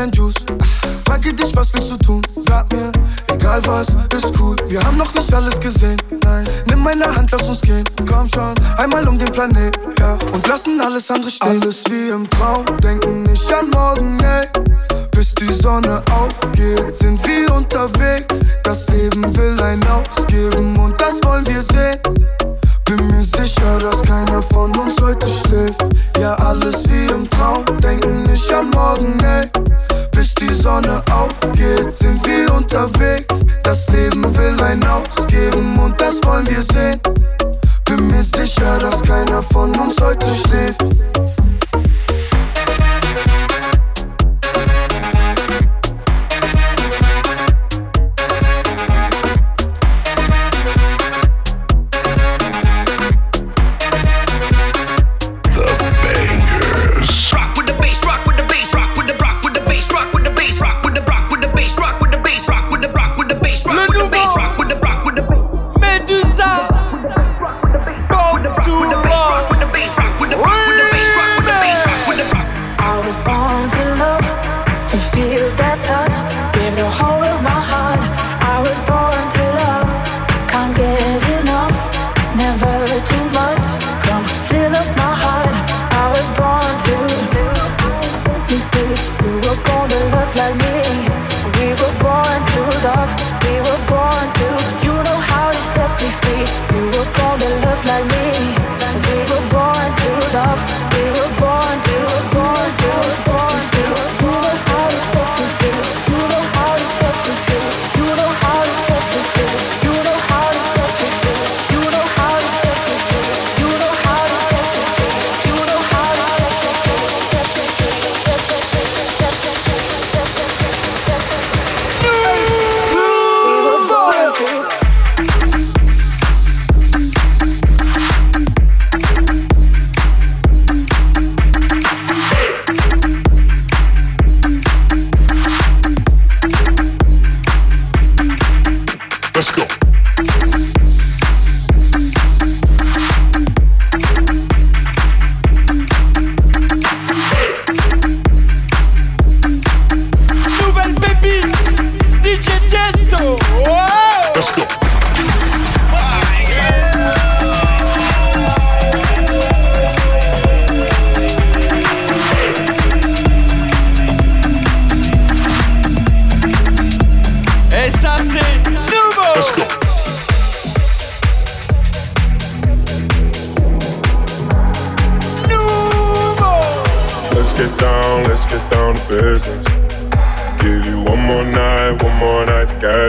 and Juice. Frage dich, was willst du tun? Sag mir, egal was, ist cool. Wir haben noch nicht alles gesehen. Nein, nimm meine Hand, lass uns gehen. Komm schon, einmal um den Planet, ja. Und lassen alles andere stehen. Alles wie im Traum, denken nicht an morgen, ey. Bis die Sonne aufgeht, sind wir unterwegs. Das Leben will ein ausgeben und das wollen wir sehen. Bin mir sicher, dass keiner von uns heute schläft. Ja, alles wie im Traum, denken nicht an morgen, ey. Sonne aufgeht, sind wir unterwegs. Das Leben will ein ausgeben und das wollen wir sehen. Bin mir sicher, dass keiner von uns heute schläft.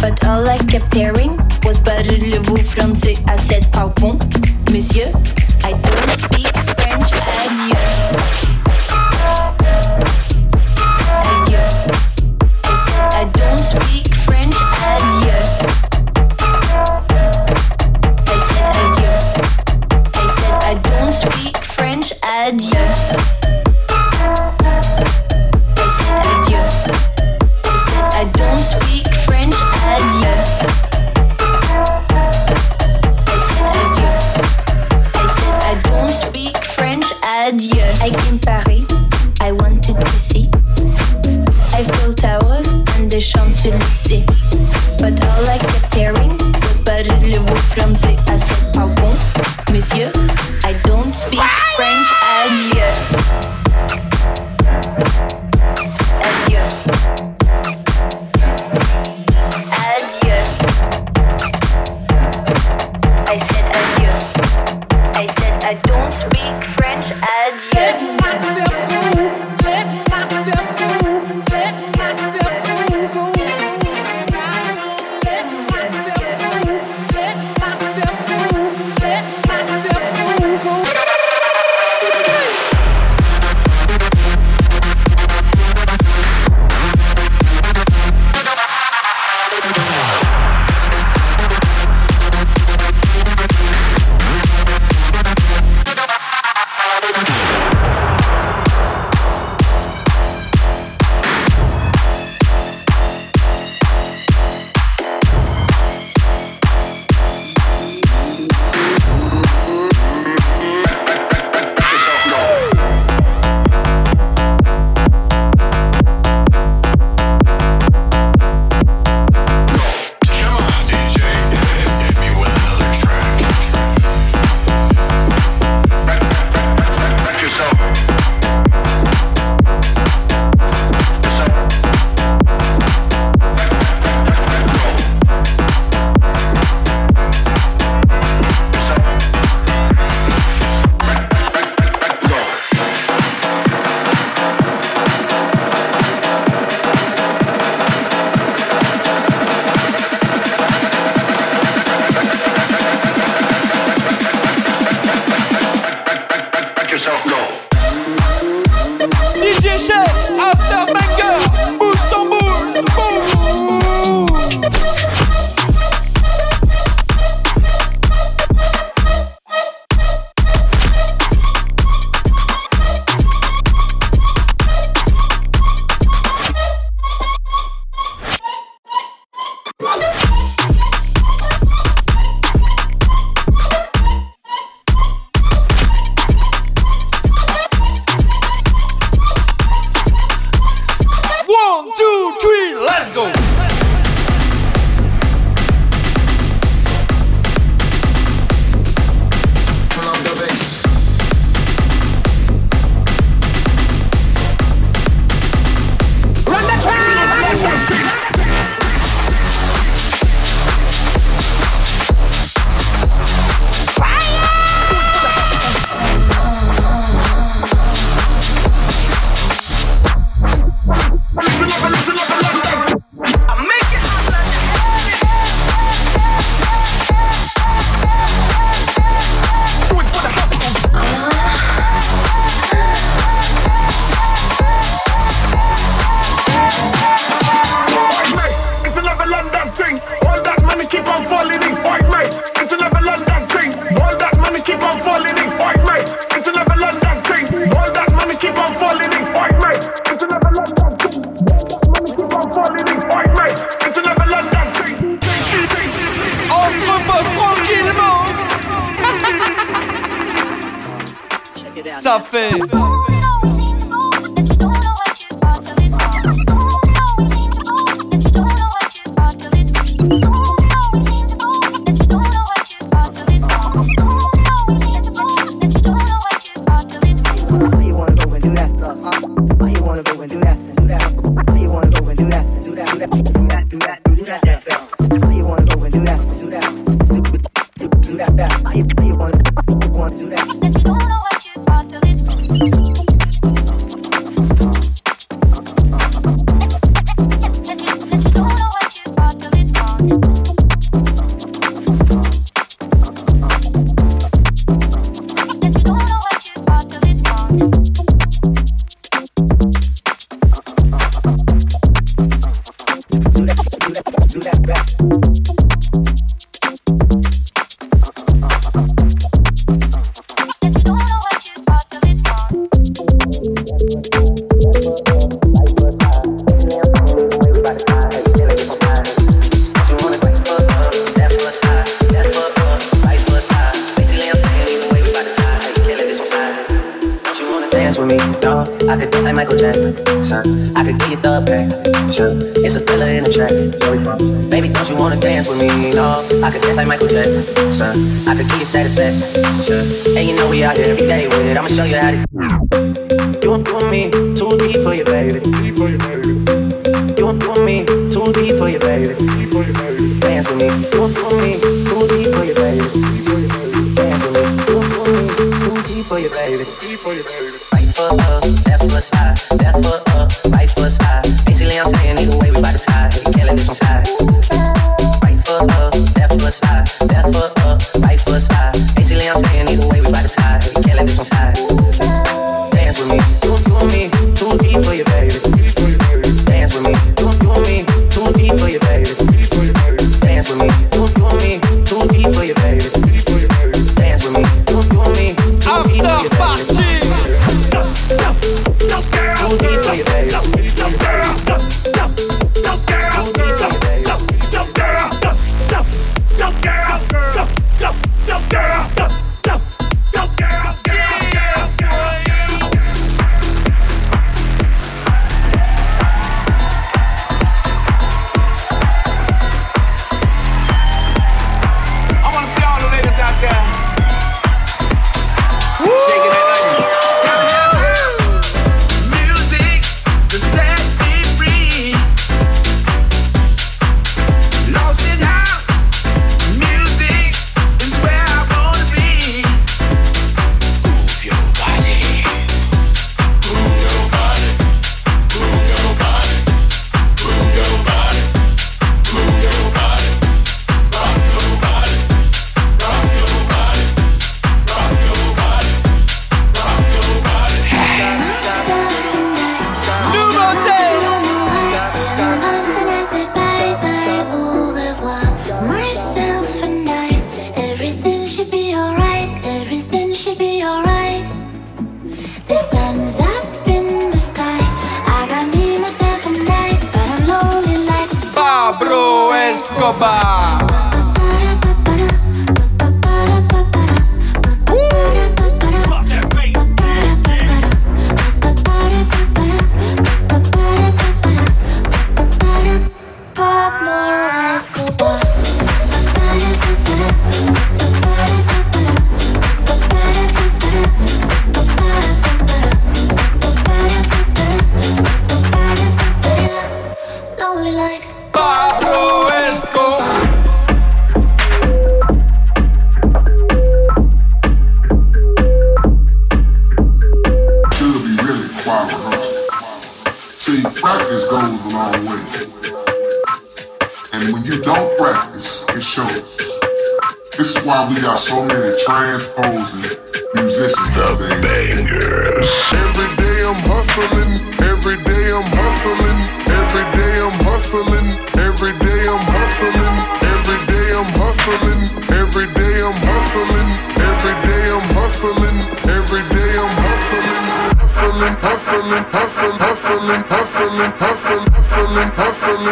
But all I kept hearing was parlez-vous français à cette pardon Monsieur, Nation, after my girl, dog. I could be like Michael Jackson. Son. I could give you the pain. Sure. It's a thriller in a track. Where we from? Baby, don't you wanna dance with me? No. I could dance like Michael Jackson. Son. I could give you satisfaction. Sure. And you know we out here every day with it. I'ma show you how to. You want to me too deep for you, baby. Deep for you, baby. You want to me too deep for you, baby. Deep for you, baby. Dance with me. You want to me too deep for you, baby. Deep for you, baby. Dance with me. You want to me too deep for you, baby. Deep for you, baby other side. That's what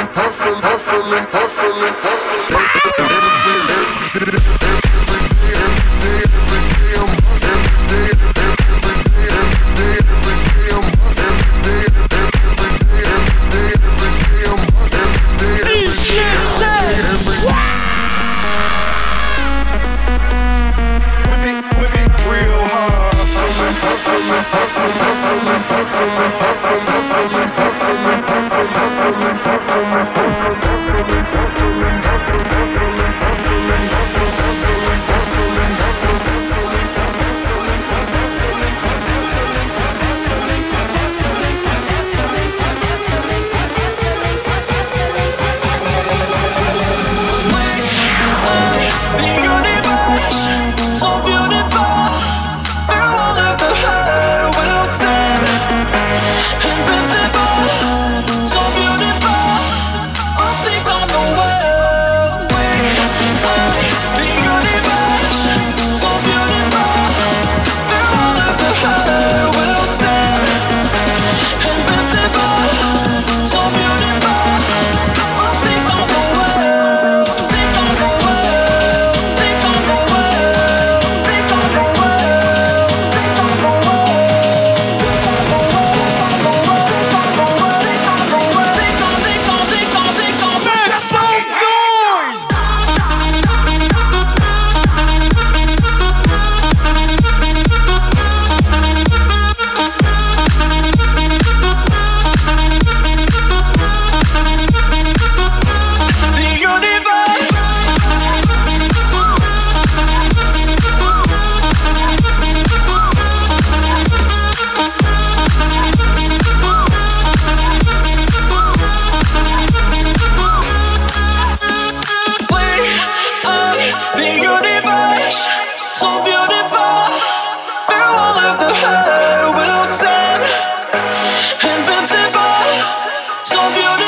hustling, hustling, hustling. invincible, so beautiful.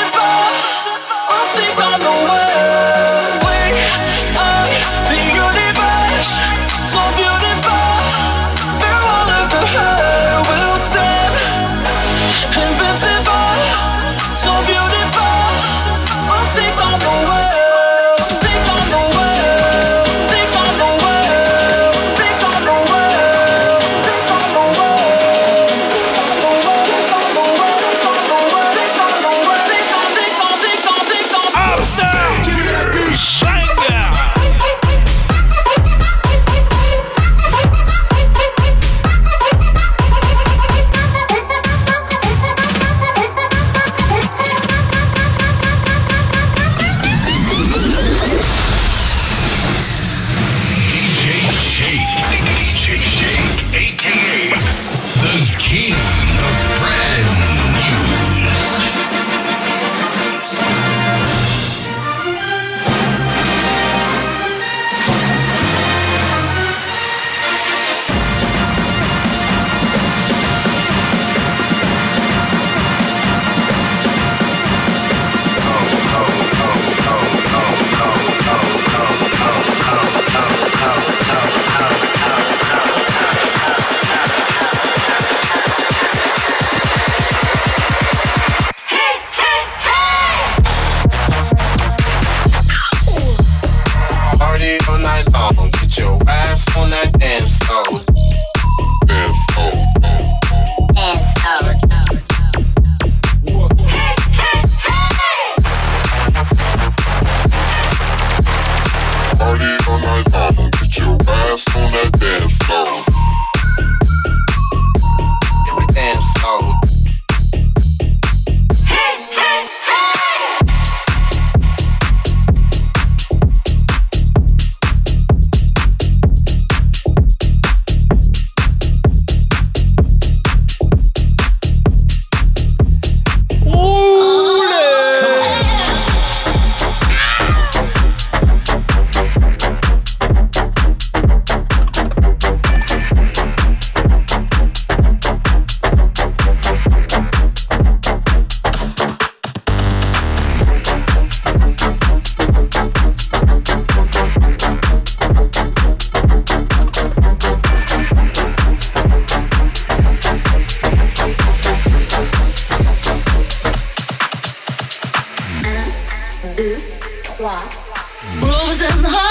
Grooves and heart.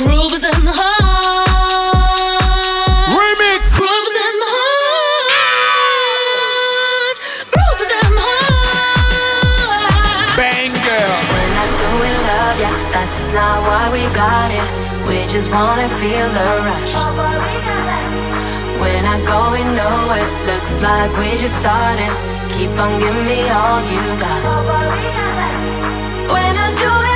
Grooves the heart. Remix. Grooves the heart. Grooves and heart. Bang, girl. We're not doing love, yeah. That's not why we got it. We just wanna feel the rush. When I go, not going it Looks like we just started keep on giving me all you got. When I do it.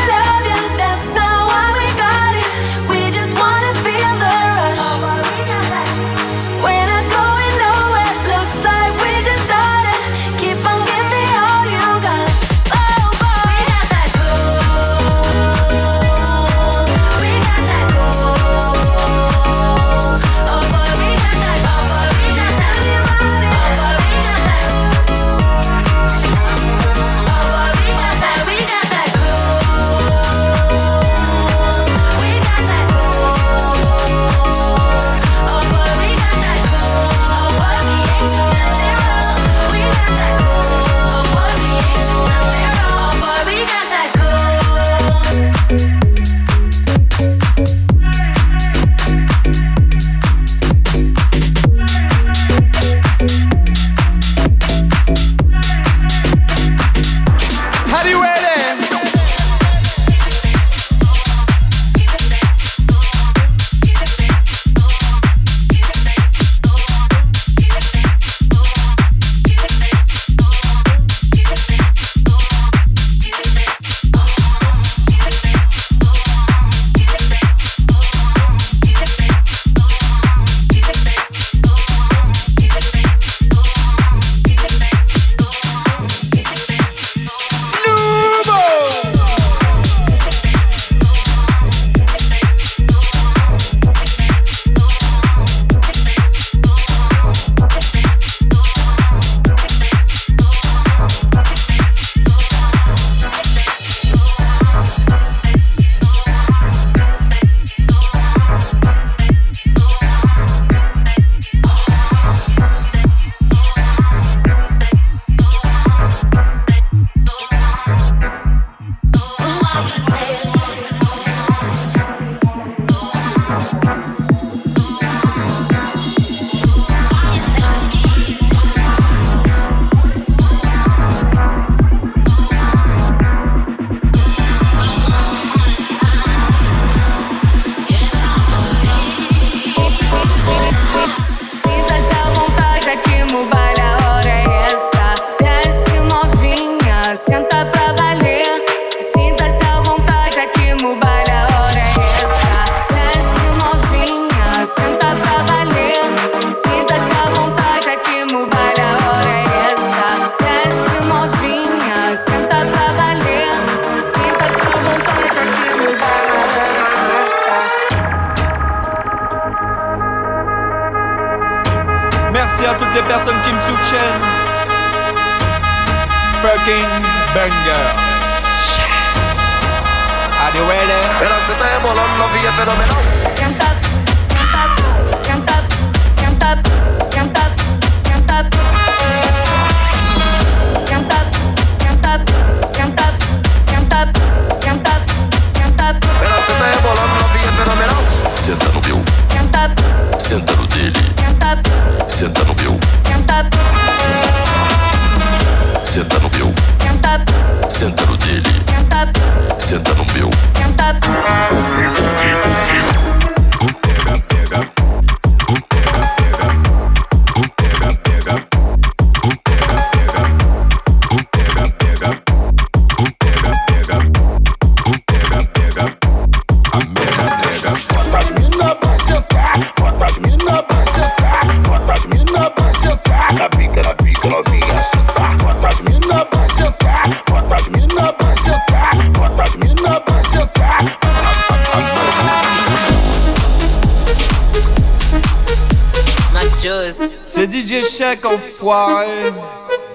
C'est DJ Shaq, enfoiré.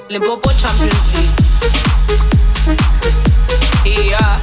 Les Bobo Champions League. Yeah.